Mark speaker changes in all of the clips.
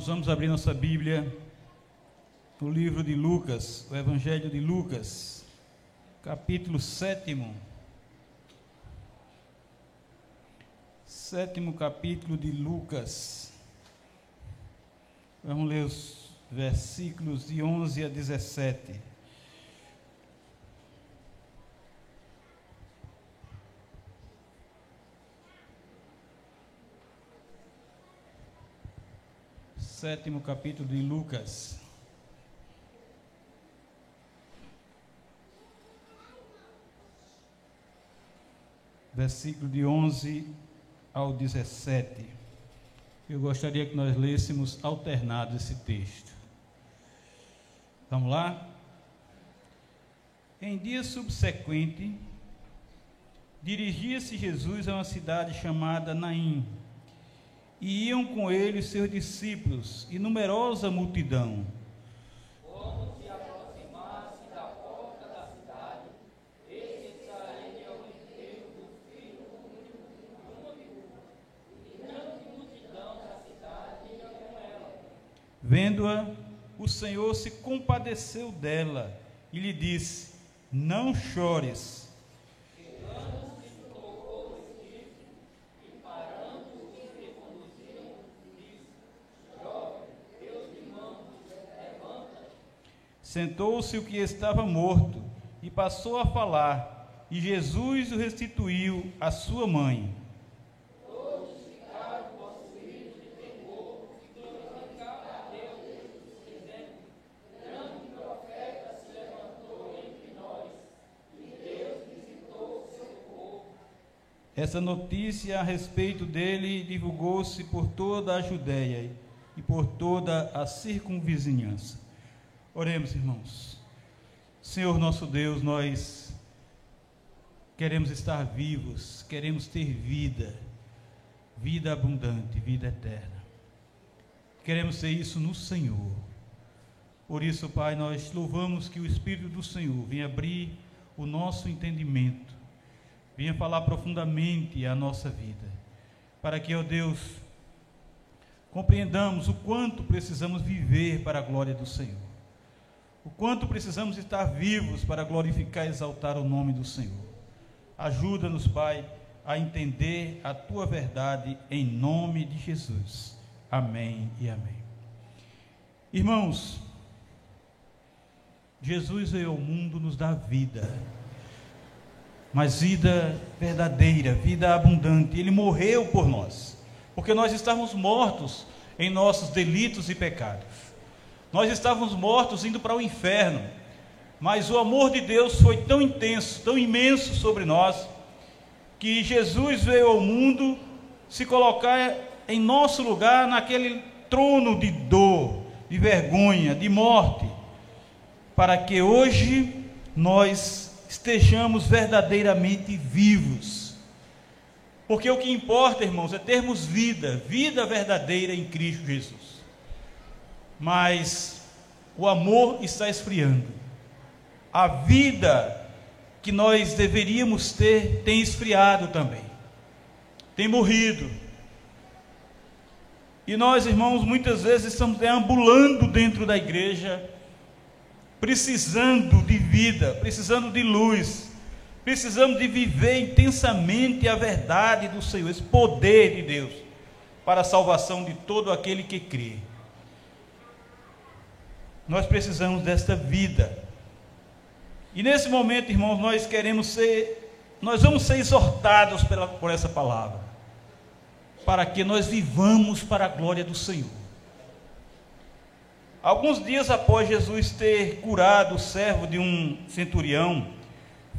Speaker 1: Irmãos, vamos abrir nossa Bíblia no livro de Lucas, o Evangelho de Lucas, capítulo 7. Sétimo capítulo de Lucas. Vamos ler os versículos de 11 a 17. Sétimo capítulo de Lucas. Versículo de 11 ao 17. Eu gostaria que nós lêssemos alternado esse texto. Vamos lá? Em dia subsequente, dirigia-se Jesus a uma cidade chamada Naim e iam com ele seus discípulos e numerosa multidão. Se aproximasse da porta da cidade, enterro do filho único e grande multidão da cidade ia com ela. Vendo-a, o Senhor se compadeceu dela e lhe disse: Não chores. Sentou-se o que estava morto e passou a falar, e Jesus o restituiu à sua mãe. Essa notícia a respeito dele divulgou-se por toda a Judéia e por toda a circunvizinhança. Oremos, irmãos. Senhor nosso Deus, nós queremos estar vivos, queremos ter vida, vida abundante, vida eterna. Queremos ter isso no Senhor. Por isso, Pai, nós louvamos que o Espírito do Senhor venha abrir o nosso entendimento, venha falar profundamente a nossa vida, para que, ó Deus, compreendamos o quanto precisamos viver para a glória do Senhor o quanto precisamos estar vivos para glorificar e exaltar o nome do Senhor. Ajuda-nos, Pai, a entender a tua verdade em nome de Jesus. Amém e amém. Irmãos, Jesus veio ao mundo nos dar vida, mas vida verdadeira, vida abundante. Ele morreu por nós, porque nós estávamos mortos em nossos delitos e pecados. Nós estávamos mortos indo para o inferno, mas o amor de Deus foi tão intenso, tão imenso sobre nós, que Jesus veio ao mundo se colocar em nosso lugar naquele trono de dor, de vergonha, de morte, para que hoje nós estejamos verdadeiramente vivos. Porque o que importa, irmãos, é termos vida, vida verdadeira em Cristo Jesus mas o amor está esfriando. A vida que nós deveríamos ter tem esfriado também, tem morrido. E nós, irmãos, muitas vezes estamos deambulando dentro da igreja, precisando de vida, precisando de luz, precisamos de viver intensamente a verdade do Senhor, esse poder de Deus para a salvação de todo aquele que crê. Nós precisamos desta vida. E nesse momento, irmãos, nós queremos ser, nós vamos ser exortados pela, por essa palavra, para que nós vivamos para a glória do Senhor. Alguns dias após Jesus ter curado o servo de um centurião,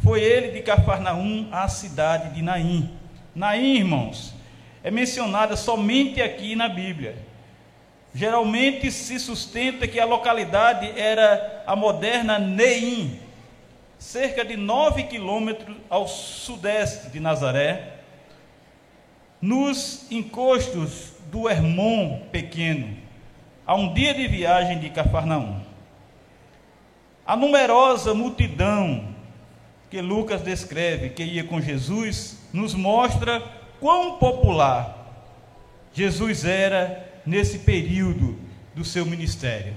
Speaker 1: foi ele de Cafarnaum à cidade de Naim. Naim, irmãos, é mencionada somente aqui na Bíblia. Geralmente se sustenta que a localidade era a moderna Neim, cerca de 9 quilômetros ao sudeste de Nazaré, nos encostos do Hermon pequeno, a um dia de viagem de Cafarnaum. A numerosa multidão que Lucas descreve que ia com Jesus nos mostra quão popular Jesus era nesse período do seu ministério.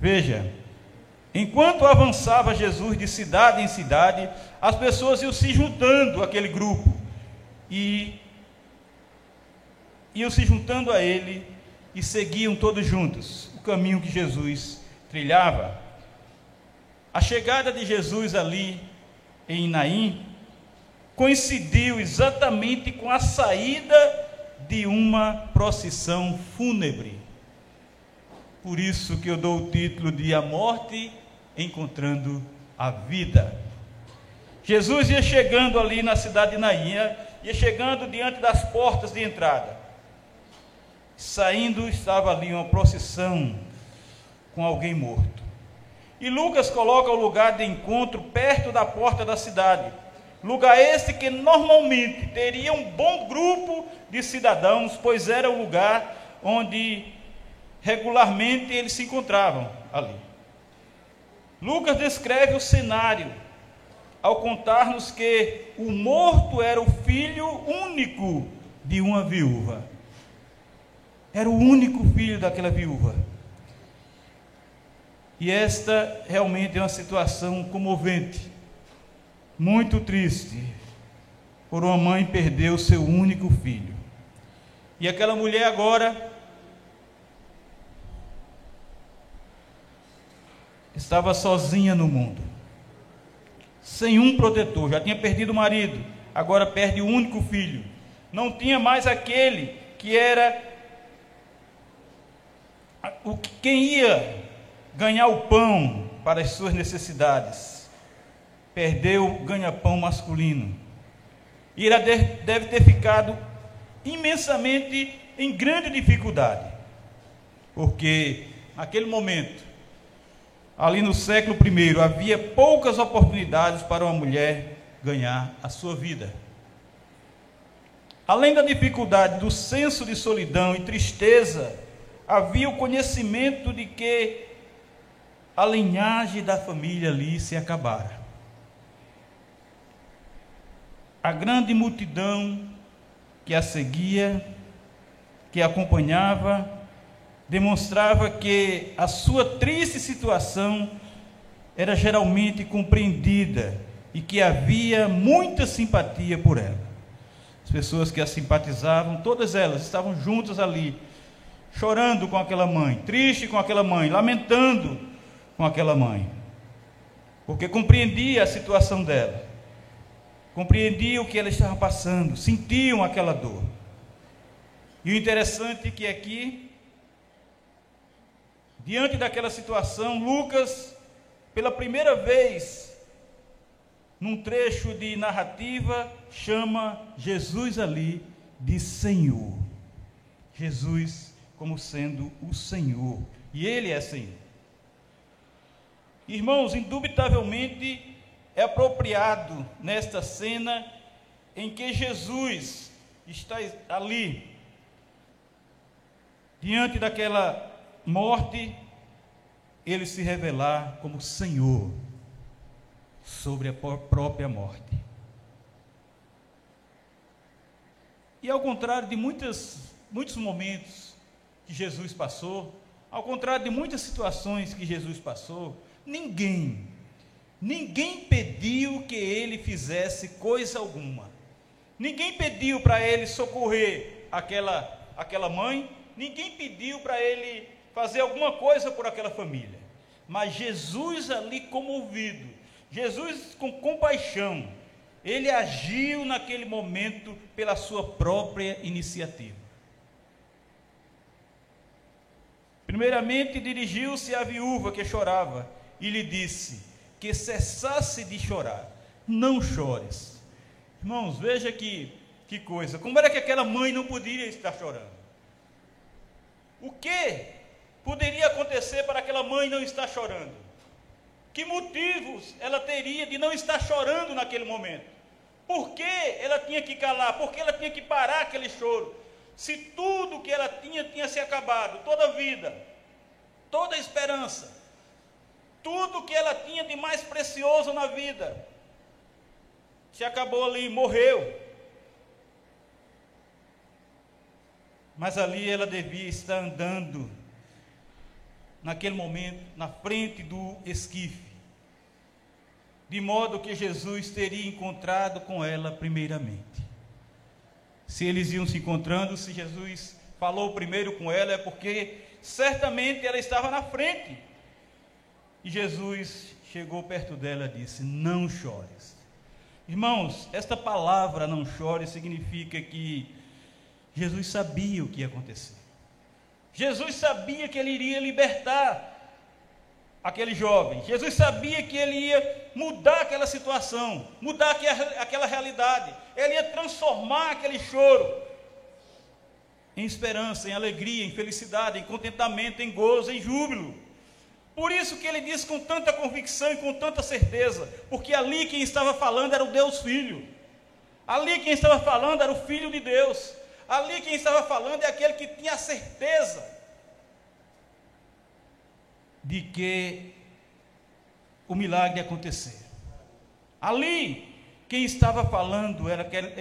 Speaker 1: Veja, enquanto avançava Jesus de cidade em cidade, as pessoas iam se juntando àquele grupo e iam se juntando a ele e seguiam todos juntos o caminho que Jesus trilhava. A chegada de Jesus ali em Naim coincidiu exatamente com a saída de uma procissão fúnebre. Por isso que eu dou o título de A Morte Encontrando a Vida. Jesus ia chegando ali na cidade de Naim, ia chegando diante das portas de entrada. Saindo estava ali uma procissão com alguém morto. E Lucas coloca o lugar de encontro perto da porta da cidade. Lugar esse que normalmente teria um bom grupo de cidadãos, pois era o lugar onde regularmente eles se encontravam ali. Lucas descreve o cenário ao contar-nos que o morto era o filho único de uma viúva. Era o único filho daquela viúva. E esta realmente é uma situação comovente, muito triste, por uma mãe perder o seu único filho. E aquela mulher agora estava sozinha no mundo, sem um protetor, já tinha perdido o marido, agora perde o único filho. Não tinha mais aquele que era o quem ia ganhar o pão para as suas necessidades. Perdeu o ganha-pão masculino. E ela deve ter ficado imensamente em grande dificuldade. Porque naquele momento, ali no século I, havia poucas oportunidades para uma mulher ganhar a sua vida. Além da dificuldade do senso de solidão e tristeza, havia o conhecimento de que a linhagem da família ali se acabara. A grande multidão que a seguia, que a acompanhava, demonstrava que a sua triste situação era geralmente compreendida e que havia muita simpatia por ela. As pessoas que a simpatizavam, todas elas estavam juntas ali, chorando com aquela mãe, triste com aquela mãe, lamentando com aquela mãe, porque compreendia a situação dela compreendiam o que ela estava passando, sentiam aquela dor. E o interessante é que aqui, diante daquela situação, Lucas, pela primeira vez, num trecho de narrativa, chama Jesus ali de Senhor. Jesus como sendo o Senhor. E Ele é Senhor. Irmãos, indubitavelmente, é apropriado nesta cena em que Jesus está ali, diante daquela morte, ele se revelar como Senhor sobre a própria morte. E ao contrário de muitas, muitos momentos que Jesus passou, ao contrário de muitas situações que Jesus passou, ninguém Ninguém pediu que ele fizesse coisa alguma. Ninguém pediu para ele socorrer aquela, aquela mãe. Ninguém pediu para ele fazer alguma coisa por aquela família. Mas Jesus ali comovido, Jesus com compaixão, ele agiu naquele momento pela sua própria iniciativa. Primeiramente dirigiu-se à viúva que chorava e lhe disse: que cessasse de chorar. Não chores. Irmãos, veja que, que coisa. Como era que aquela mãe não poderia estar chorando? O que poderia acontecer para aquela mãe não estar chorando? Que motivos ela teria de não estar chorando naquele momento? Por que ela tinha que calar? Por que ela tinha que parar aquele choro? Se tudo que ela tinha tinha se acabado, toda a vida, toda a esperança, tudo que ela tinha de mais precioso na vida se acabou ali, morreu. Mas ali ela devia estar andando naquele momento, na frente do esquife, de modo que Jesus teria encontrado com ela primeiramente. Se eles iam se encontrando, se Jesus falou primeiro com ela, é porque certamente ela estava na frente. E Jesus chegou perto dela e disse: Não chores. Irmãos, esta palavra não chore significa que Jesus sabia o que ia acontecer. Jesus sabia que ele iria libertar aquele jovem. Jesus sabia que ele ia mudar aquela situação, mudar aquela realidade. Ele ia transformar aquele choro em esperança, em alegria, em felicidade, em contentamento, em gozo, em júbilo. Por isso que ele diz com tanta convicção e com tanta certeza, porque ali quem estava falando era o Deus Filho. Ali quem estava falando era o Filho de Deus. Ali quem estava falando é aquele que tinha a certeza de que o milagre acontecer. Ali quem estava falando era aquele,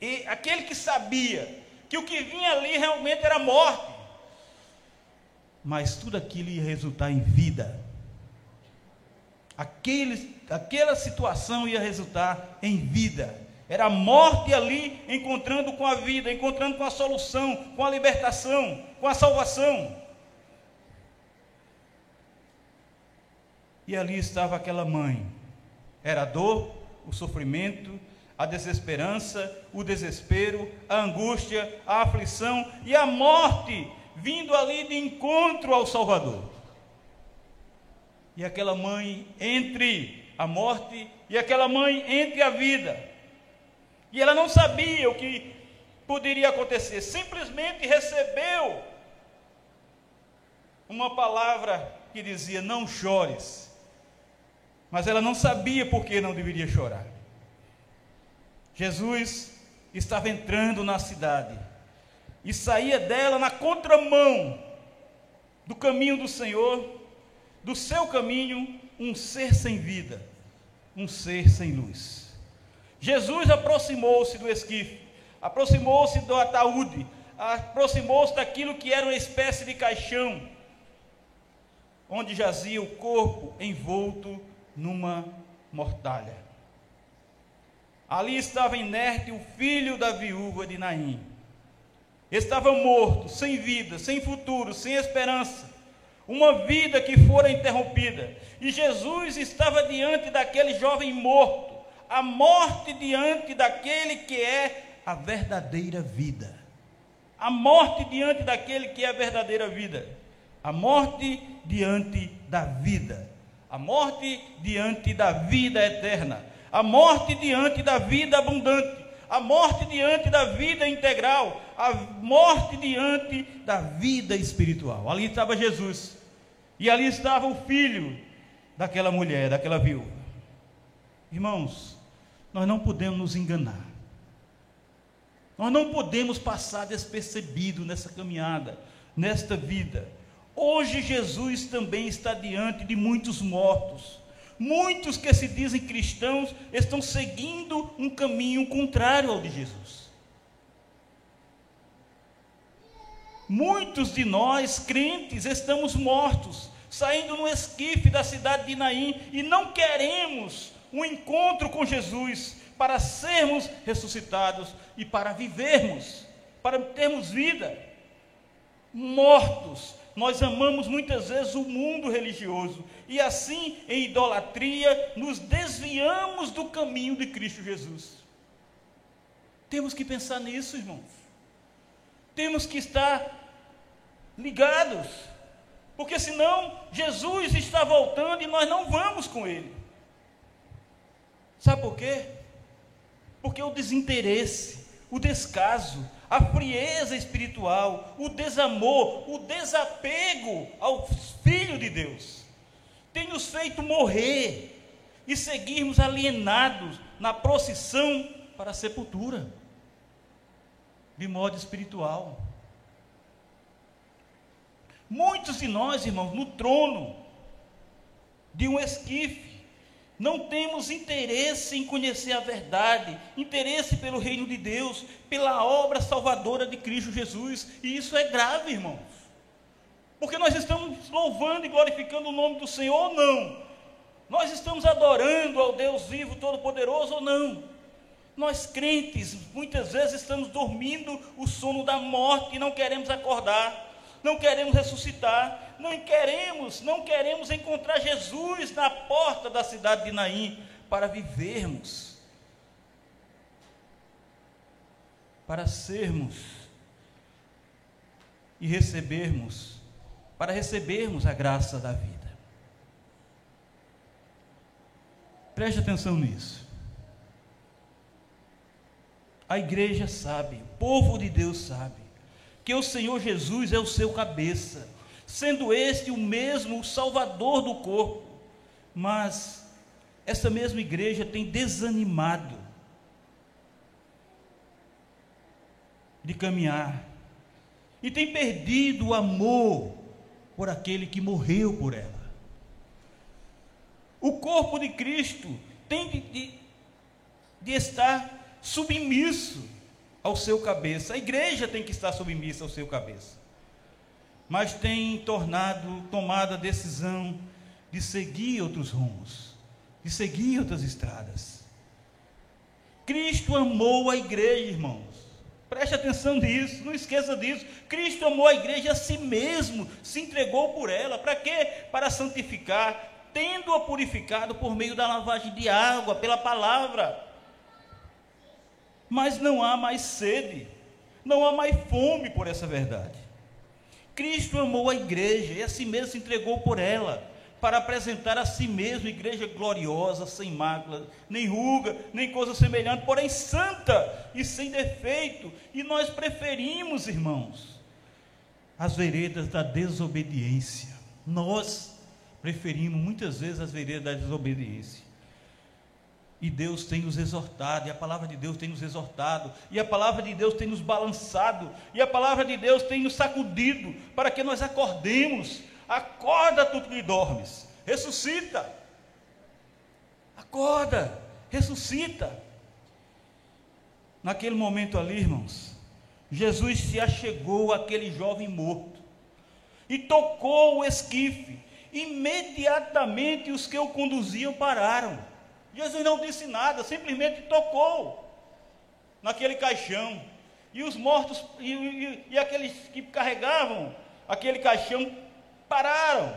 Speaker 1: ele, aquele que sabia que o que vinha ali realmente era morte mas tudo aquilo ia resultar em vida. Aquele, aquela situação ia resultar em vida. Era a morte ali encontrando com a vida, encontrando com a solução, com a libertação, com a salvação. E ali estava aquela mãe. Era a dor, o sofrimento, a desesperança, o desespero, a angústia, a aflição e a morte vindo ali de encontro ao Salvador. E aquela mãe entre a morte e aquela mãe entre a vida. E ela não sabia o que poderia acontecer, simplesmente recebeu uma palavra que dizia: Não chores. Mas ela não sabia por que não deveria chorar. Jesus estava entrando na cidade e saía dela na contramão do caminho do Senhor, do seu caminho, um ser sem vida, um ser sem luz. Jesus aproximou-se do esquife, aproximou-se do ataúde, aproximou-se daquilo que era uma espécie de caixão, onde jazia o corpo envolto numa mortalha. Ali estava inerte o filho da viúva de Naim Estava morto, sem vida, sem futuro, sem esperança. Uma vida que fora interrompida. E Jesus estava diante daquele jovem morto. A morte diante daquele que é a verdadeira vida. A morte diante daquele que é a verdadeira vida. A morte diante da vida. A morte diante da vida eterna. A morte diante da vida abundante a morte diante da vida integral, a morte diante da vida espiritual. Ali estava Jesus, e ali estava o filho daquela mulher, daquela viúva. Irmãos, nós não podemos nos enganar, nós não podemos passar despercebido nessa caminhada, nesta vida. Hoje Jesus também está diante de muitos mortos Muitos que se dizem cristãos estão seguindo um caminho contrário ao de Jesus. Muitos de nós, crentes, estamos mortos, saindo no esquife da cidade de Naim e não queremos um encontro com Jesus para sermos ressuscitados e para vivermos, para termos vida. Mortos, nós amamos muitas vezes o mundo religioso e assim, em idolatria, nos desviamos do caminho de Cristo Jesus. Temos que pensar nisso, irmãos. Temos que estar ligados, porque senão Jesus está voltando e nós não vamos com Ele. Sabe por quê? Porque o desinteresse, o descaso, a frieza espiritual, o desamor, o desapego ao Filho de Deus, tem nos feito morrer e seguirmos alienados na procissão para a sepultura, de modo espiritual. Muitos de nós, irmãos, no trono de um esquife, não temos interesse em conhecer a verdade, interesse pelo reino de Deus, pela obra salvadora de Cristo Jesus, e isso é grave, irmãos. Porque nós estamos louvando e glorificando o nome do Senhor ou não? Nós estamos adorando ao Deus vivo, todo-poderoso ou não? Nós crentes, muitas vezes estamos dormindo o sono da morte e não queremos acordar, não queremos ressuscitar, não queremos, não queremos encontrar Jesus na porta da cidade de Naim para vivermos, para sermos e recebermos, para recebermos a graça da vida. Preste atenção nisso. A igreja sabe, o povo de Deus sabe, que o Senhor Jesus é o seu cabeça, sendo este o mesmo Salvador do corpo. Mas essa mesma igreja tem desanimado de caminhar e tem perdido o amor por aquele que morreu por ela. O corpo de Cristo tem de, de, de estar submisso ao seu cabeça. A igreja tem que estar submissa ao seu cabeça. Mas tem tornado, tomado a decisão de seguir outros rumos, de seguir outras estradas. Cristo amou a igreja, irmãos. Preste atenção nisso, não esqueça disso. Cristo amou a igreja a si mesmo, se entregou por ela. Para quê? Para santificar, tendo-a purificado por meio da lavagem de água, pela palavra. Mas não há mais sede, não há mais fome por essa verdade. Cristo amou a igreja e a si mesmo se entregou por ela, para apresentar a si mesmo igreja gloriosa, sem mácula, nem ruga, nem coisa semelhante, porém santa e sem defeito. E nós preferimos, irmãos, as veredas da desobediência. Nós preferimos muitas vezes as veredas da desobediência. E Deus tem nos exortado, e a palavra de Deus tem nos exortado, e a palavra de Deus tem nos balançado, e a palavra de Deus tem nos sacudido, para que nós acordemos. Acorda, tu que dormes, ressuscita. Acorda, ressuscita. Naquele momento ali, irmãos, Jesus se achegou àquele jovem morto e tocou o esquife Imediatamente os que o conduziam pararam. Jesus não disse nada, simplesmente tocou naquele caixão. E os mortos e, e, e aqueles que carregavam aquele caixão pararam.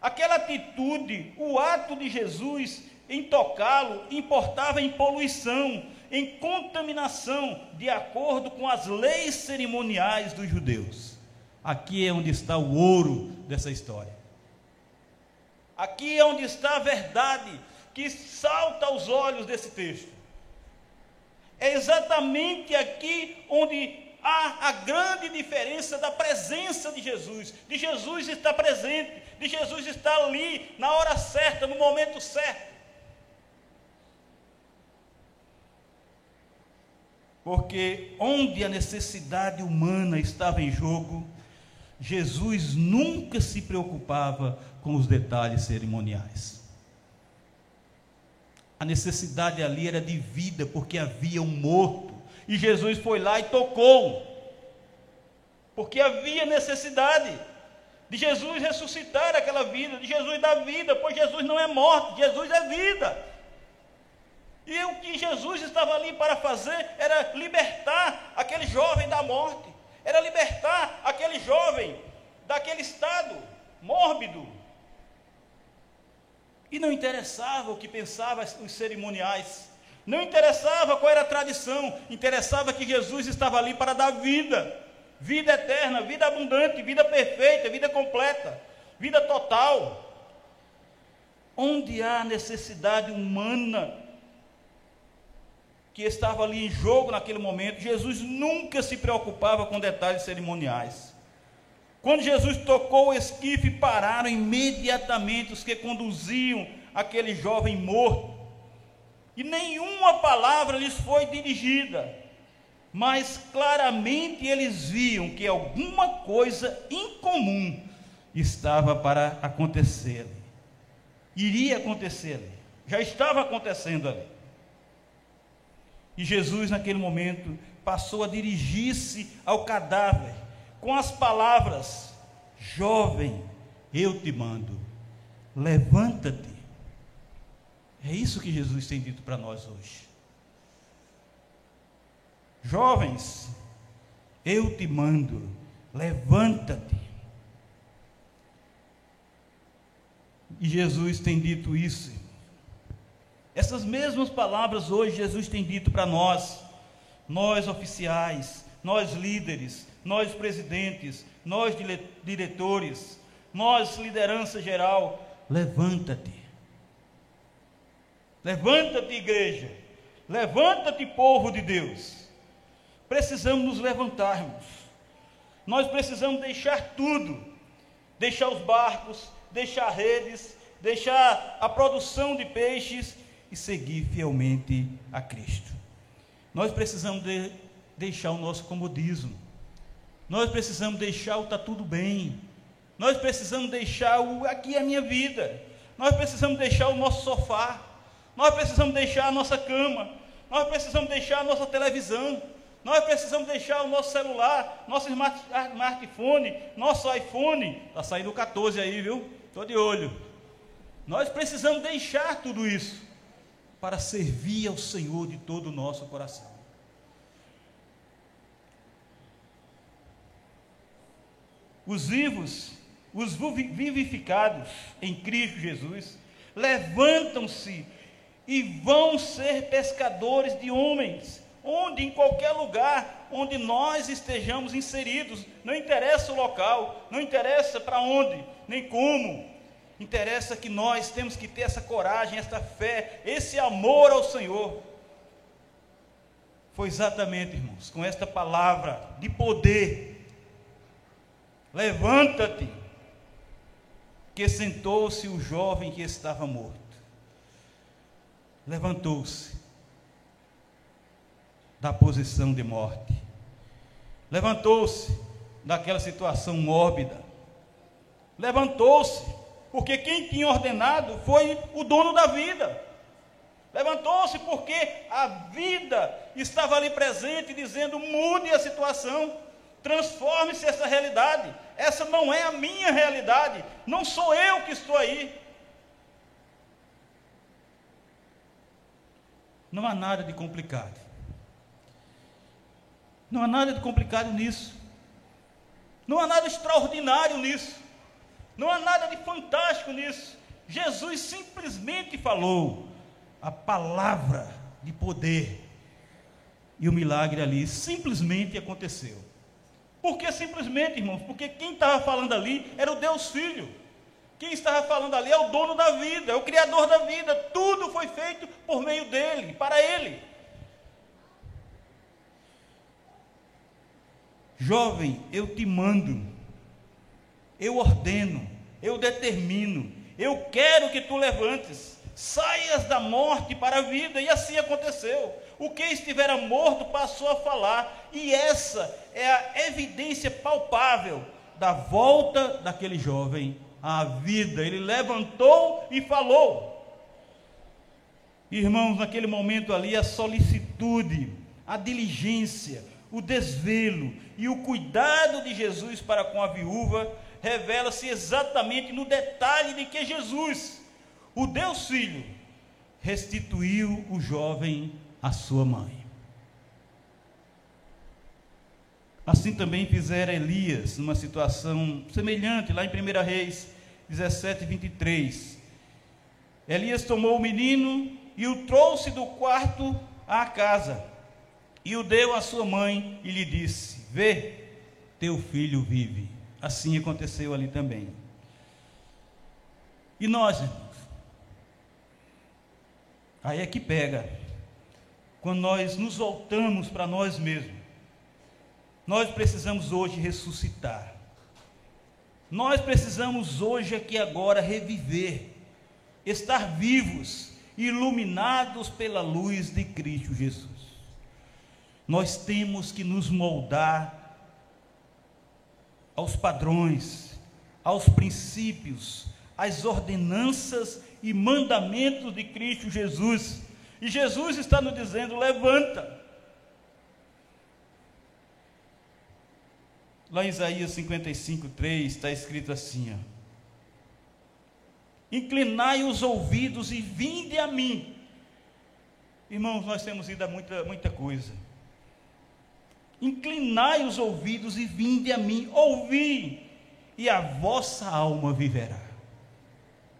Speaker 1: Aquela atitude, o ato de Jesus em tocá-lo, importava em poluição, em contaminação, de acordo com as leis cerimoniais dos judeus. Aqui é onde está o ouro dessa história. Aqui é onde está a verdade que salta aos olhos desse texto. É exatamente aqui onde há a grande diferença da presença de Jesus, de Jesus estar presente, de Jesus estar ali na hora certa, no momento certo. Porque onde a necessidade humana estava em jogo, Jesus nunca se preocupava com os detalhes cerimoniais. A necessidade ali era de vida, porque havia um morto. E Jesus foi lá e tocou. Porque havia necessidade de Jesus ressuscitar aquela vida, de Jesus dar vida, pois Jesus não é morto, Jesus é vida. E o que Jesus estava ali para fazer era libertar aquele jovem da morte era libertar aquele jovem daquele estado mórbido. E não interessava o que pensavam os cerimoniais, não interessava qual era a tradição, interessava que Jesus estava ali para dar vida, vida eterna, vida abundante, vida perfeita, vida completa, vida total. Onde há necessidade humana que estava ali em jogo naquele momento, Jesus nunca se preocupava com detalhes cerimoniais. Quando Jesus tocou o esquife, pararam imediatamente os que conduziam aquele jovem morto. E nenhuma palavra lhes foi dirigida, mas claramente eles viam que alguma coisa incomum estava para acontecer. Iria acontecer, já estava acontecendo ali. E Jesus, naquele momento, passou a dirigir-se ao cadáver com as palavras: Jovem, eu te mando, levanta-te. É isso que Jesus tem dito para nós hoje. Jovens, eu te mando, levanta-te. E Jesus tem dito isso. Essas mesmas palavras hoje Jesus tem dito para nós, nós oficiais, nós líderes, nós presidentes, nós diretores, nós liderança geral, levanta-te. Levanta-te, igreja. Levanta-te, povo de Deus. Precisamos nos levantarmos. Nós precisamos deixar tudo. Deixar os barcos, deixar redes, deixar a produção de peixes e seguir fielmente a Cristo. Nós precisamos de deixar o nosso comodismo. Nós precisamos deixar o está tudo bem. Nós precisamos deixar o aqui é a minha vida. Nós precisamos deixar o nosso sofá. Nós precisamos deixar a nossa cama. Nós precisamos deixar a nossa televisão. Nós precisamos deixar o nosso celular, nosso smartphone, nosso iPhone. Está saindo o 14 aí, viu? Estou de olho. Nós precisamos deixar tudo isso para servir ao Senhor de todo o nosso coração. Os vivos, os vivificados em Cristo Jesus, levantam-se e vão ser pescadores de homens, onde em qualquer lugar onde nós estejamos inseridos, não interessa o local, não interessa para onde, nem como, interessa que nós temos que ter essa coragem, essa fé, esse amor ao Senhor. Foi exatamente, irmãos, com esta palavra de poder Levanta-te, que sentou-se o jovem que estava morto. Levantou-se da posição de morte. Levantou-se daquela situação mórbida. Levantou-se, porque quem tinha ordenado foi o dono da vida. Levantou-se porque a vida estava ali presente, dizendo: mude a situação. Transforme-se essa realidade. Essa não é a minha realidade. Não sou eu que estou aí. Não há nada de complicado. Não há nada de complicado nisso. Não há nada extraordinário nisso. Não há nada de fantástico nisso. Jesus simplesmente falou a palavra de poder. E o milagre ali simplesmente aconteceu. Porque simplesmente, irmãos, porque quem estava falando ali era o Deus Filho. Quem estava falando ali é o dono da vida, é o Criador da vida. Tudo foi feito por meio dele, para ele. Jovem, eu te mando, eu ordeno, eu determino, eu quero que tu levantes, saias da morte para a vida, e assim aconteceu. O que estivera morto passou a falar, e essa é a evidência palpável da volta daquele jovem à vida. Ele levantou e falou. Irmãos, naquele momento ali, a solicitude, a diligência, o desvelo e o cuidado de Jesus para com a viúva revela-se exatamente no detalhe de que Jesus, o Deus Filho, restituiu o jovem a sua mãe. Assim também fizera Elias, numa situação semelhante, lá em 1 Reis 17, 23. Elias tomou o menino e o trouxe do quarto à casa, e o deu à sua mãe e lhe disse: Vê, teu filho vive. Assim aconteceu ali também. E nós, irmãos? Aí é que pega quando nós nos voltamos para nós mesmos, nós precisamos hoje ressuscitar. Nós precisamos hoje aqui agora reviver, estar vivos, iluminados pela luz de Cristo Jesus. Nós temos que nos moldar aos padrões, aos princípios, às ordenanças e mandamentos de Cristo Jesus e Jesus está nos dizendo: levanta. Lá em Isaías 55, 3 está escrito assim: ó, Inclinai os ouvidos e vinde a mim. Irmãos, nós temos ido a muita, muita coisa. Inclinai os ouvidos e vinde a mim, ouvi, e a vossa alma viverá.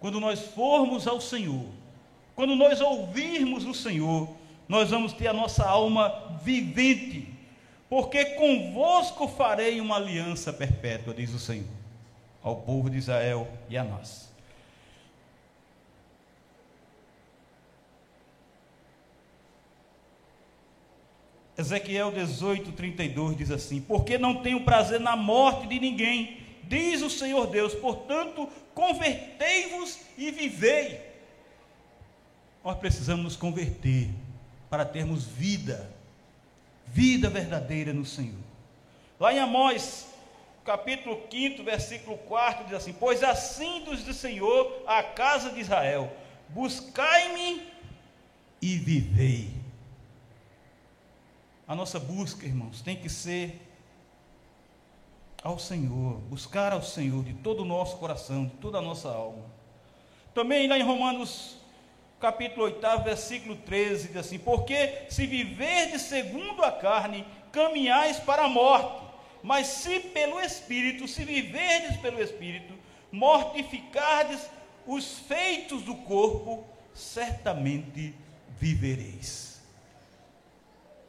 Speaker 1: Quando nós formos ao Senhor, quando nós ouvirmos o Senhor, nós vamos ter a nossa alma vivente, porque convosco farei uma aliança perpétua, diz o Senhor, ao povo de Israel e a nós. Ezequiel 18, 32 diz assim: Porque não tenho prazer na morte de ninguém, diz o Senhor Deus, portanto, convertei-vos e vivei. Nós precisamos nos converter para termos vida, vida verdadeira no Senhor. Lá em Amós, capítulo 5, versículo 4, diz assim: Pois assim diz o Senhor à casa de Israel: Buscai-me e vivei. A nossa busca, irmãos, tem que ser ao Senhor, buscar ao Senhor de todo o nosso coração, de toda a nossa alma. Também lá em Romanos capítulo 8, versículo 13, diz assim: Porque se viverdes segundo a carne, caminhais para a morte, mas se pelo Espírito, se viverdes pelo Espírito, mortificardes os feitos do corpo, certamente vivereis.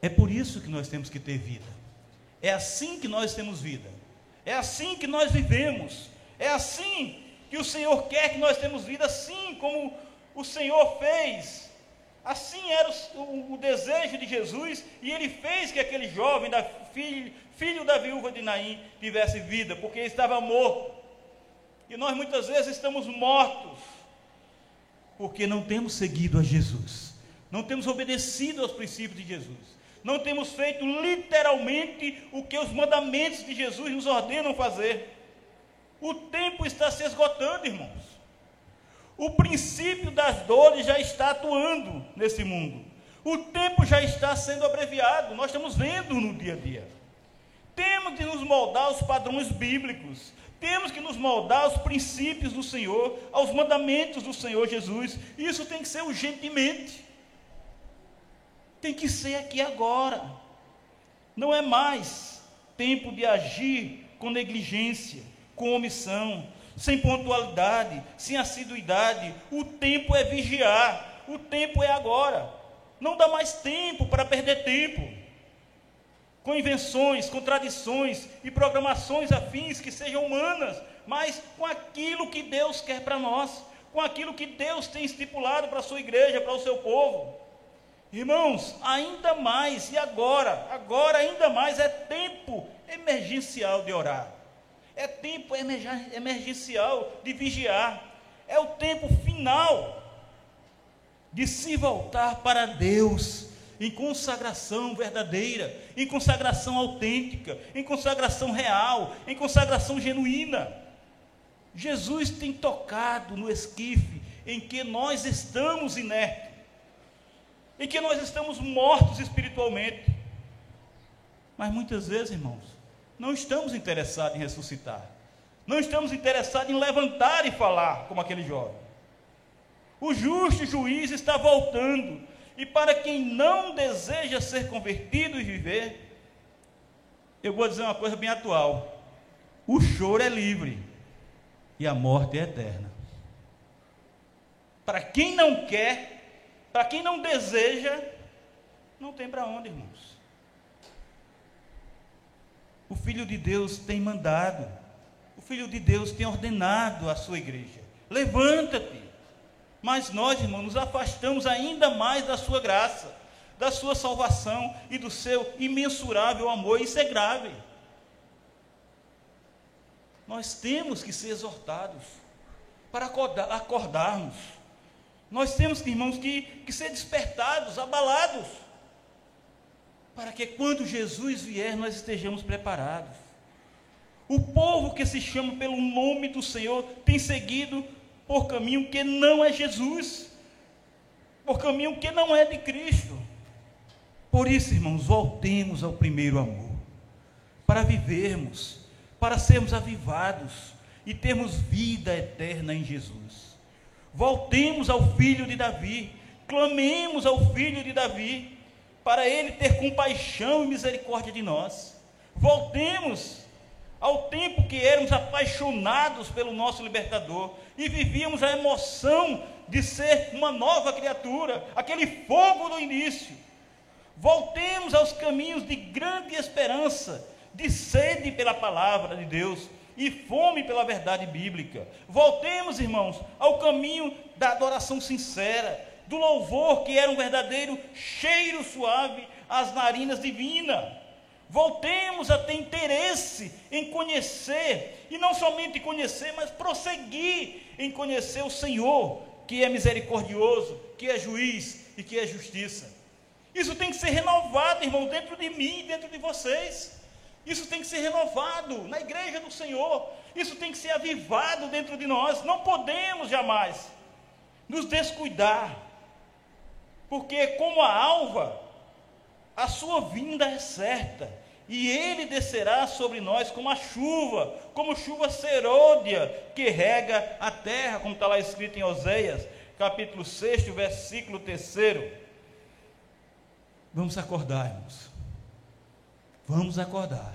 Speaker 1: É por isso que nós temos que ter vida. É assim que nós temos vida. É assim que nós vivemos. É assim que o Senhor quer que nós temos vida, assim como o Senhor fez. Assim era o, o, o, desejo de Jesus, e ele fez que aquele jovem, da filho, filho da viúva de Naim, tivesse vida, porque ele estava morto. E nós muitas vezes estamos mortos, porque não temos seguido a Jesus, não temos obedecido aos princípios de Jesus, não temos feito literalmente o que os mandamentos de Jesus nos ordenam fazer. O tempo está se esgotando, irmãos. O princípio das dores já está atuando nesse mundo. O tempo já está sendo abreviado, nós estamos vendo no dia a dia. Temos que nos moldar aos padrões bíblicos, temos que nos moldar aos princípios do Senhor, aos mandamentos do Senhor Jesus. Isso tem que ser urgentemente. Tem que ser aqui agora. Não é mais tempo de agir com negligência, com omissão, sem pontualidade, sem assiduidade. O tempo é vigiar, o tempo é agora. Não dá mais tempo para perder tempo. Com invenções, com tradições e programações afins que sejam humanas, mas com aquilo que Deus quer para nós, com aquilo que Deus tem estipulado para a sua igreja, para o seu povo. Irmãos, ainda mais, e agora, agora ainda mais é tempo emergencial de orar. É tempo emergencial de vigiar. É o tempo final de se voltar para Deus em consagração verdadeira, em consagração autêntica, em consagração real, em consagração genuína. Jesus tem tocado no esquife em que nós estamos inertes, em que nós estamos mortos espiritualmente. Mas muitas vezes, irmãos, não estamos interessados em ressuscitar. Não estamos interessados em levantar e falar, como aquele jovem. O justo juiz está voltando. E para quem não deseja ser convertido e viver, eu vou dizer uma coisa bem atual: o choro é livre e a morte é eterna. Para quem não quer, para quem não deseja, não tem para onde, irmãos. O Filho de Deus tem mandado, o Filho de Deus tem ordenado à sua igreja: levanta-te. Mas nós, irmãos, nos afastamos ainda mais da sua graça, da sua salvação e do seu imensurável amor, isso é grave. Nós temos que ser exortados para acordar, acordarmos. Nós temos, irmãos, que, que ser despertados, abalados para que quando Jesus vier nós estejamos preparados. O povo que se chama pelo nome do Senhor tem seguido por caminho que não é Jesus, por caminho que não é de Cristo. Por isso, irmãos, voltemos ao primeiro amor, para vivermos, para sermos avivados e termos vida eterna em Jesus. Voltemos ao filho de Davi, clamemos ao filho de Davi, para ele ter compaixão e misericórdia de nós. Voltemos ao tempo que éramos apaixonados pelo nosso libertador e vivíamos a emoção de ser uma nova criatura, aquele fogo do início. Voltemos aos caminhos de grande esperança, de sede pela palavra de Deus e fome pela verdade bíblica. Voltemos, irmãos, ao caminho da adoração sincera, do louvor que era um verdadeiro cheiro suave às narinas divinas. Voltemos a ter interesse em conhecer, e não somente conhecer, mas prosseguir em conhecer o Senhor, que é misericordioso, que é juiz e que é justiça. Isso tem que ser renovado, irmão, dentro de mim dentro de vocês. Isso tem que ser renovado na igreja do Senhor. Isso tem que ser avivado dentro de nós. Não podemos jamais nos descuidar. Porque, como a alva, a sua vinda é certa. E ele descerá sobre nós como a chuva, como chuva serôdia que rega a terra, como está lá escrito em Oséias, capítulo 6, versículo 3. Vamos acordar, irmãos. Vamos acordar.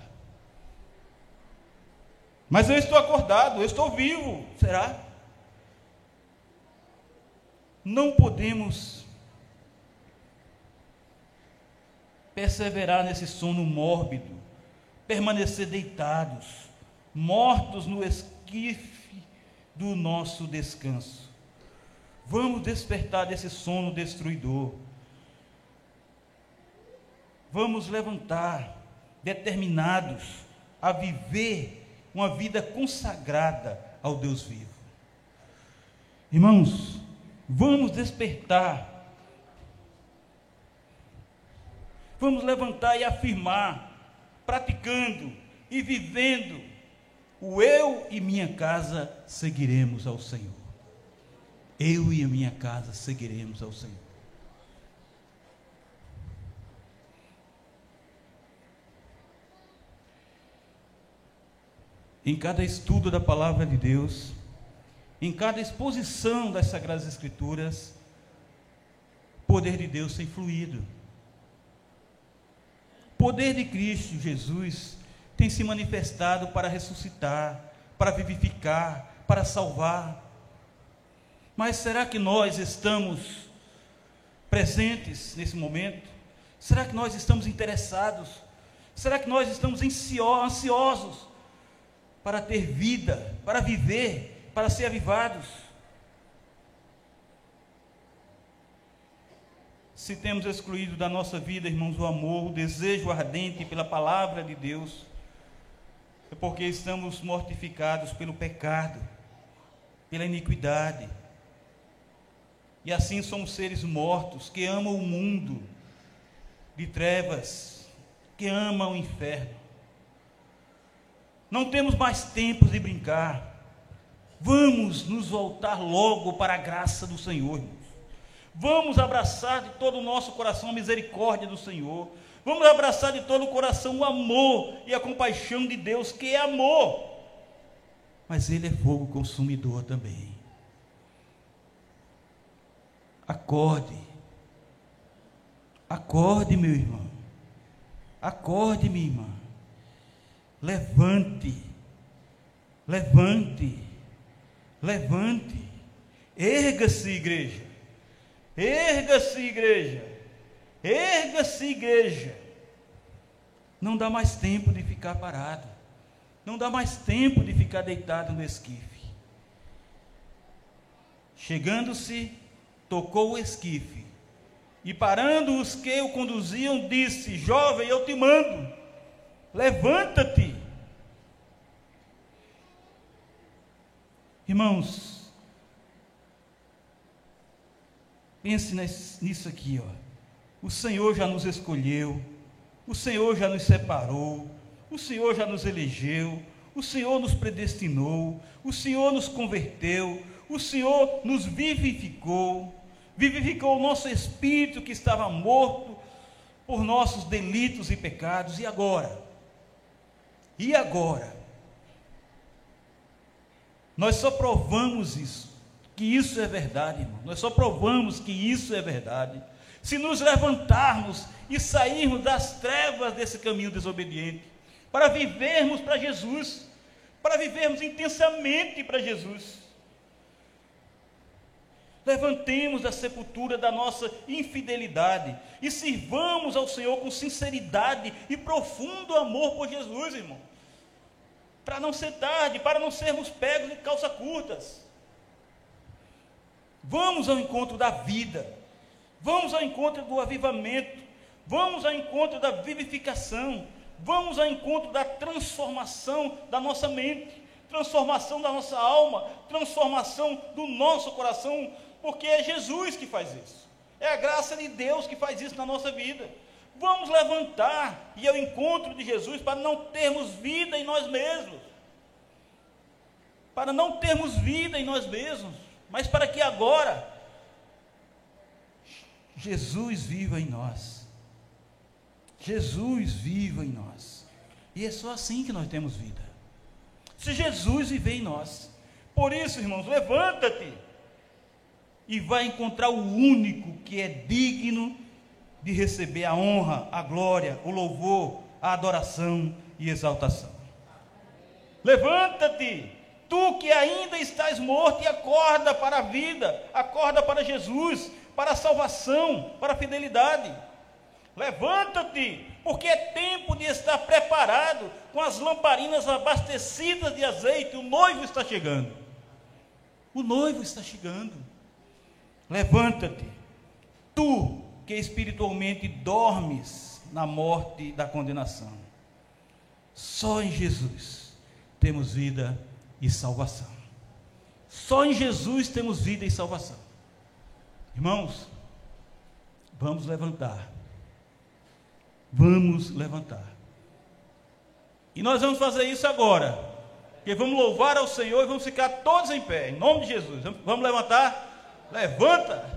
Speaker 1: Mas eu estou acordado, eu estou vivo, será? Não podemos perseverar nesse sono mórbido, permanecer deitados, mortos no esquife do nosso descanso. Vamos despertar desse sono destruidor. Vamos levantar, determinados a viver uma vida consagrada ao Deus vivo. Irmãos, vamos despertar Vamos levantar e afirmar, praticando e vivendo, o eu e minha casa seguiremos ao Senhor. Eu e a minha casa seguiremos ao Senhor. Em cada estudo da palavra de Deus, em cada exposição das Sagradas Escrituras, o poder de Deus tem fluído poder de Cristo Jesus tem se manifestado para ressuscitar, para vivificar, para salvar. Mas será que nós estamos presentes nesse momento? Será que nós estamos interessados? Será que nós estamos ansiosos para ter vida, para viver, para ser avivados? se temos excluído da nossa vida, irmãos, o amor, o desejo ardente pela palavra de Deus, é porque estamos mortificados pelo pecado, pela iniquidade. E assim somos seres mortos que amam o mundo de trevas, que amam o inferno. Não temos mais tempo de brincar. Vamos nos voltar logo para a graça do Senhor. Vamos abraçar de todo o nosso coração a misericórdia do Senhor. Vamos abraçar de todo o coração o amor e a compaixão de Deus, que é amor. Mas Ele é fogo consumidor também. Acorde. Acorde, meu irmão. Acorde, minha irmã. Levante. Levante. Levante. Erga-se, igreja. Erga-se, igreja. Erga-se, igreja. Não dá mais tempo de ficar parado. Não dá mais tempo de ficar deitado no esquife. Chegando-se, tocou o esquife. E parando os que o conduziam, disse: Jovem, eu te mando, levanta-te. Irmãos, Pense nisso aqui, ó. O Senhor já nos escolheu, o Senhor já nos separou, o Senhor já nos elegeu, o Senhor nos predestinou, o Senhor nos converteu, o Senhor nos vivificou, vivificou o nosso espírito que estava morto por nossos delitos e pecados, e agora? E agora? Nós só provamos isso, que isso é verdade, irmão. Nós só provamos que isso é verdade. Se nos levantarmos e sairmos das trevas desse caminho desobediente, para vivermos para Jesus, para vivermos intensamente para Jesus. Levantemos da sepultura da nossa infidelidade e sirvamos ao Senhor com sinceridade e profundo amor por Jesus, irmão. Para não ser tarde, para não sermos pegos de calça curtas. Vamos ao encontro da vida, vamos ao encontro do avivamento, vamos ao encontro da vivificação, vamos ao encontro da transformação da nossa mente, transformação da nossa alma, transformação do nosso coração, porque é Jesus que faz isso. É a graça de Deus que faz isso na nossa vida. Vamos levantar e ao encontro de Jesus para não termos vida em nós mesmos. Para não termos vida em nós mesmos, mas para que agora Jesus viva em nós. Jesus viva em nós. E é só assim que nós temos vida. Se Jesus viver em nós. Por isso, irmãos, levanta-te e vai encontrar o único que é digno de receber a honra, a glória, o louvor, a adoração e exaltação. Levanta-te, tu que ainda estás morto, e acorda para a vida, acorda para Jesus, para a salvação, para a fidelidade. Levanta-te, porque é tempo de estar preparado, com as lamparinas abastecidas de azeite, o noivo está chegando. O noivo está chegando. Levanta-te, tu que espiritualmente dormes na morte da condenação. Só em Jesus temos vida e salvação. Só em Jesus temos vida e salvação. Irmãos, vamos levantar. Vamos levantar. E nós vamos fazer isso agora. Porque vamos louvar ao Senhor e vamos ficar todos em pé, em nome de Jesus. Vamos levantar? Levanta!